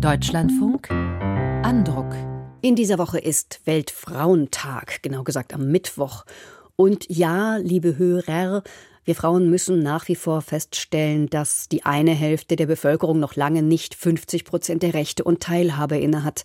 Deutschlandfunk Andruck. In dieser Woche ist Weltfrauentag, genau gesagt am Mittwoch. Und ja, liebe Hörer, wir Frauen müssen nach wie vor feststellen, dass die eine Hälfte der Bevölkerung noch lange nicht 50 Prozent der Rechte und Teilhabe innehat.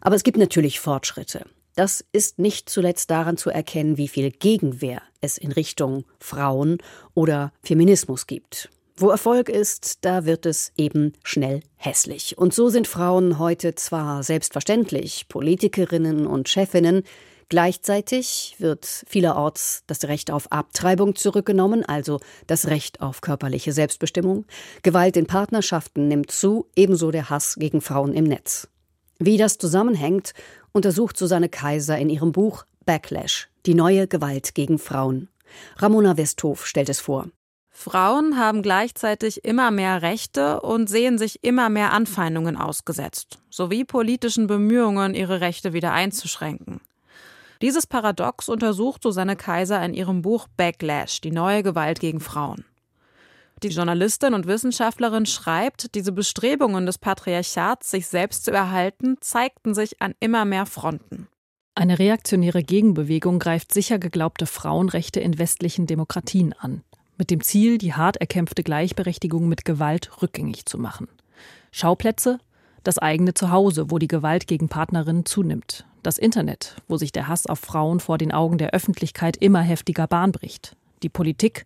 Aber es gibt natürlich Fortschritte. Das ist nicht zuletzt daran zu erkennen, wie viel Gegenwehr es in Richtung Frauen oder Feminismus gibt. Wo Erfolg ist, da wird es eben schnell hässlich. Und so sind Frauen heute zwar selbstverständlich Politikerinnen und Chefinnen, gleichzeitig wird vielerorts das Recht auf Abtreibung zurückgenommen, also das Recht auf körperliche Selbstbestimmung. Gewalt in Partnerschaften nimmt zu, ebenso der Hass gegen Frauen im Netz. Wie das zusammenhängt, untersucht Susanne Kaiser in ihrem Buch Backlash, die neue Gewalt gegen Frauen. Ramona Westhof stellt es vor. Frauen haben gleichzeitig immer mehr Rechte und sehen sich immer mehr Anfeindungen ausgesetzt, sowie politischen Bemühungen, ihre Rechte wieder einzuschränken. Dieses Paradox untersucht Susanne Kaiser in ihrem Buch Backlash, die neue Gewalt gegen Frauen. Die Journalistin und Wissenschaftlerin schreibt, diese Bestrebungen des Patriarchats, sich selbst zu erhalten, zeigten sich an immer mehr Fronten. Eine reaktionäre Gegenbewegung greift sicher geglaubte Frauenrechte in westlichen Demokratien an mit dem Ziel, die hart erkämpfte Gleichberechtigung mit Gewalt rückgängig zu machen. Schauplätze das eigene Zuhause, wo die Gewalt gegen Partnerinnen zunimmt. Das Internet, wo sich der Hass auf Frauen vor den Augen der Öffentlichkeit immer heftiger Bahn bricht. Die Politik,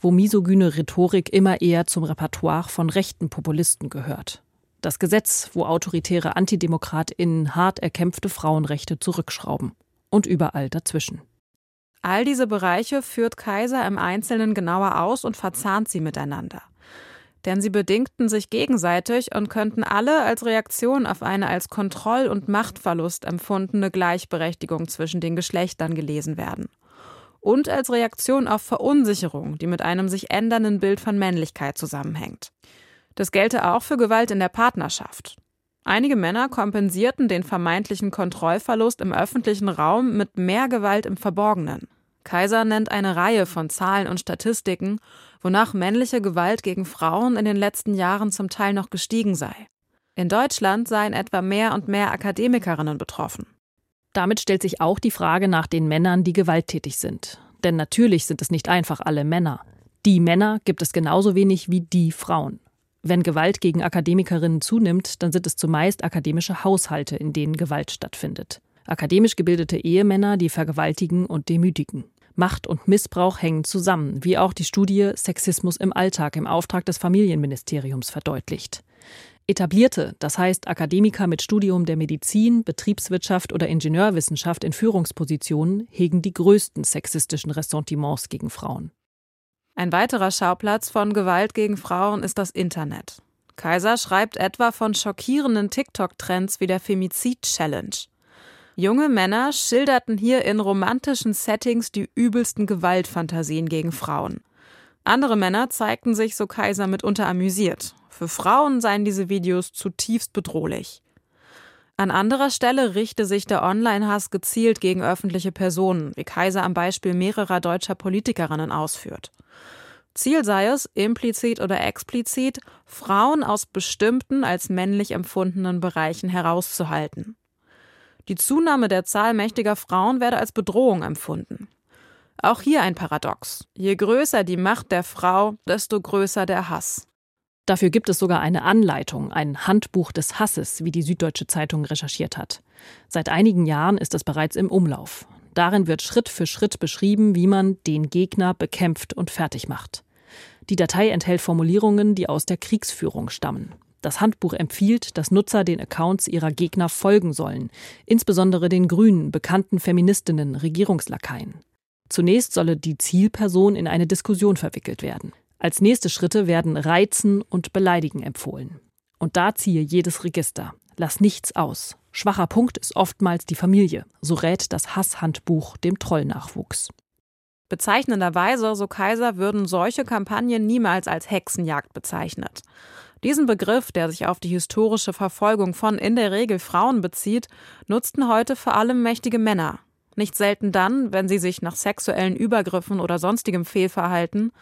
wo misogyne Rhetorik immer eher zum Repertoire von rechten Populisten gehört. Das Gesetz, wo autoritäre AntidemokratInnen hart erkämpfte Frauenrechte zurückschrauben. Und überall dazwischen. All diese Bereiche führt Kaiser im Einzelnen genauer aus und verzahnt sie miteinander. Denn sie bedingten sich gegenseitig und könnten alle als Reaktion auf eine als Kontroll- und Machtverlust empfundene Gleichberechtigung zwischen den Geschlechtern gelesen werden. Und als Reaktion auf Verunsicherung, die mit einem sich ändernden Bild von Männlichkeit zusammenhängt. Das gelte auch für Gewalt in der Partnerschaft. Einige Männer kompensierten den vermeintlichen Kontrollverlust im öffentlichen Raum mit mehr Gewalt im Verborgenen. Kaiser nennt eine Reihe von Zahlen und Statistiken, wonach männliche Gewalt gegen Frauen in den letzten Jahren zum Teil noch gestiegen sei. In Deutschland seien etwa mehr und mehr Akademikerinnen betroffen. Damit stellt sich auch die Frage nach den Männern, die gewalttätig sind. Denn natürlich sind es nicht einfach alle Männer. Die Männer gibt es genauso wenig wie die Frauen. Wenn Gewalt gegen Akademikerinnen zunimmt, dann sind es zumeist akademische Haushalte, in denen Gewalt stattfindet. Akademisch gebildete Ehemänner, die vergewaltigen und demütigen. Macht und Missbrauch hängen zusammen, wie auch die Studie Sexismus im Alltag im Auftrag des Familienministeriums verdeutlicht. Etablierte, das heißt Akademiker mit Studium der Medizin, Betriebswirtschaft oder Ingenieurwissenschaft in Führungspositionen, hegen die größten sexistischen Ressentiments gegen Frauen. Ein weiterer Schauplatz von Gewalt gegen Frauen ist das Internet. Kaiser schreibt etwa von schockierenden TikTok-Trends wie der Femizid-Challenge. Junge Männer schilderten hier in romantischen Settings die übelsten Gewaltfantasien gegen Frauen. Andere Männer zeigten sich, so Kaiser, mitunter amüsiert. Für Frauen seien diese Videos zutiefst bedrohlich. An anderer Stelle richte sich der Online-Hass gezielt gegen öffentliche Personen, wie Kaiser am Beispiel mehrerer deutscher Politikerinnen ausführt. Ziel sei es, implizit oder explizit, Frauen aus bestimmten als männlich empfundenen Bereichen herauszuhalten. Die Zunahme der Zahl mächtiger Frauen werde als Bedrohung empfunden. Auch hier ein Paradox. Je größer die Macht der Frau, desto größer der Hass. Dafür gibt es sogar eine Anleitung, ein Handbuch des Hasses, wie die Süddeutsche Zeitung recherchiert hat. Seit einigen Jahren ist es bereits im Umlauf. Darin wird Schritt für Schritt beschrieben, wie man den Gegner bekämpft und fertig macht. Die Datei enthält Formulierungen, die aus der Kriegsführung stammen. Das Handbuch empfiehlt, dass Nutzer den Accounts ihrer Gegner folgen sollen, insbesondere den Grünen, bekannten Feministinnen, Regierungslakaien. Zunächst solle die Zielperson in eine Diskussion verwickelt werden. Als nächste Schritte werden Reizen und Beleidigen empfohlen. Und da ziehe jedes Register. Lass nichts aus. Schwacher Punkt ist oftmals die Familie, so rät das Hasshandbuch dem Trollnachwuchs. Bezeichnenderweise, so Kaiser, würden solche Kampagnen niemals als Hexenjagd bezeichnet. Diesen Begriff, der sich auf die historische Verfolgung von in der Regel Frauen bezieht, nutzten heute vor allem mächtige Männer. Nicht selten dann, wenn sie sich nach sexuellen Übergriffen oder sonstigem Fehlverhalten,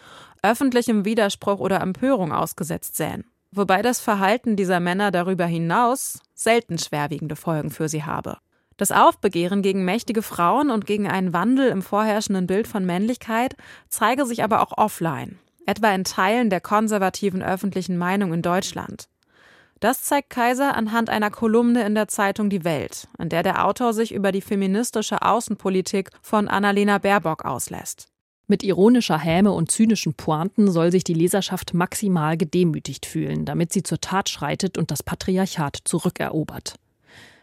öffentlichem Widerspruch oder Empörung ausgesetzt sähen. wobei das Verhalten dieser Männer darüber hinaus selten schwerwiegende Folgen für sie habe. Das Aufbegehren gegen mächtige Frauen und gegen einen Wandel im vorherrschenden Bild von Männlichkeit zeige sich aber auch offline, etwa in Teilen der konservativen öffentlichen Meinung in Deutschland. Das zeigt Kaiser anhand einer Kolumne in der Zeitung Die Welt, in der der Autor sich über die feministische Außenpolitik von Annalena Baerbock auslässt. Mit ironischer Häme und zynischen Pointen soll sich die Leserschaft maximal gedemütigt fühlen, damit sie zur Tat schreitet und das Patriarchat zurückerobert.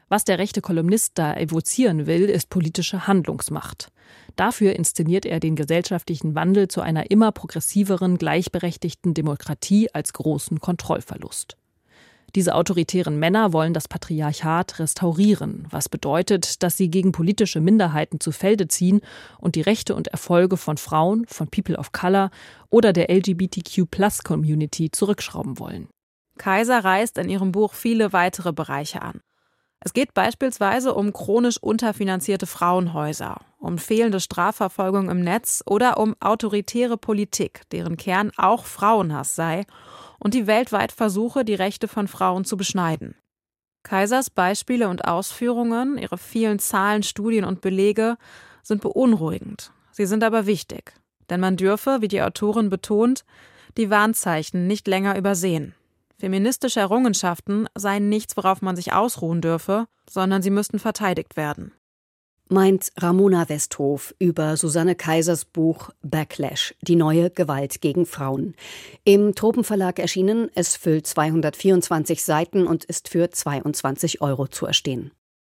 Was der rechte Kolumnist da evozieren will, ist politische Handlungsmacht. Dafür inszeniert er den gesellschaftlichen Wandel zu einer immer progressiveren, gleichberechtigten Demokratie als großen Kontrollverlust. Diese autoritären Männer wollen das Patriarchat restaurieren, was bedeutet, dass sie gegen politische Minderheiten zu Felde ziehen und die Rechte und Erfolge von Frauen, von People of Color oder der LGBTQ-Plus-Community zurückschrauben wollen. Kaiser reißt in ihrem Buch viele weitere Bereiche an. Es geht beispielsweise um chronisch unterfinanzierte Frauenhäuser, um fehlende Strafverfolgung im Netz oder um autoritäre Politik, deren Kern auch Frauenhass sei und die weltweit Versuche, die Rechte von Frauen zu beschneiden. Kaisers Beispiele und Ausführungen, ihre vielen Zahlen, Studien und Belege sind beunruhigend. Sie sind aber wichtig, denn man dürfe, wie die Autorin betont, die Warnzeichen nicht länger übersehen. Feministische Errungenschaften seien nichts, worauf man sich ausruhen dürfe, sondern sie müssten verteidigt werden meint Ramona Westhof über Susanne Kaisers Buch Backlash, die neue Gewalt gegen Frauen. Im Tropenverlag erschienen, es füllt 224 Seiten und ist für 22 Euro zu erstehen.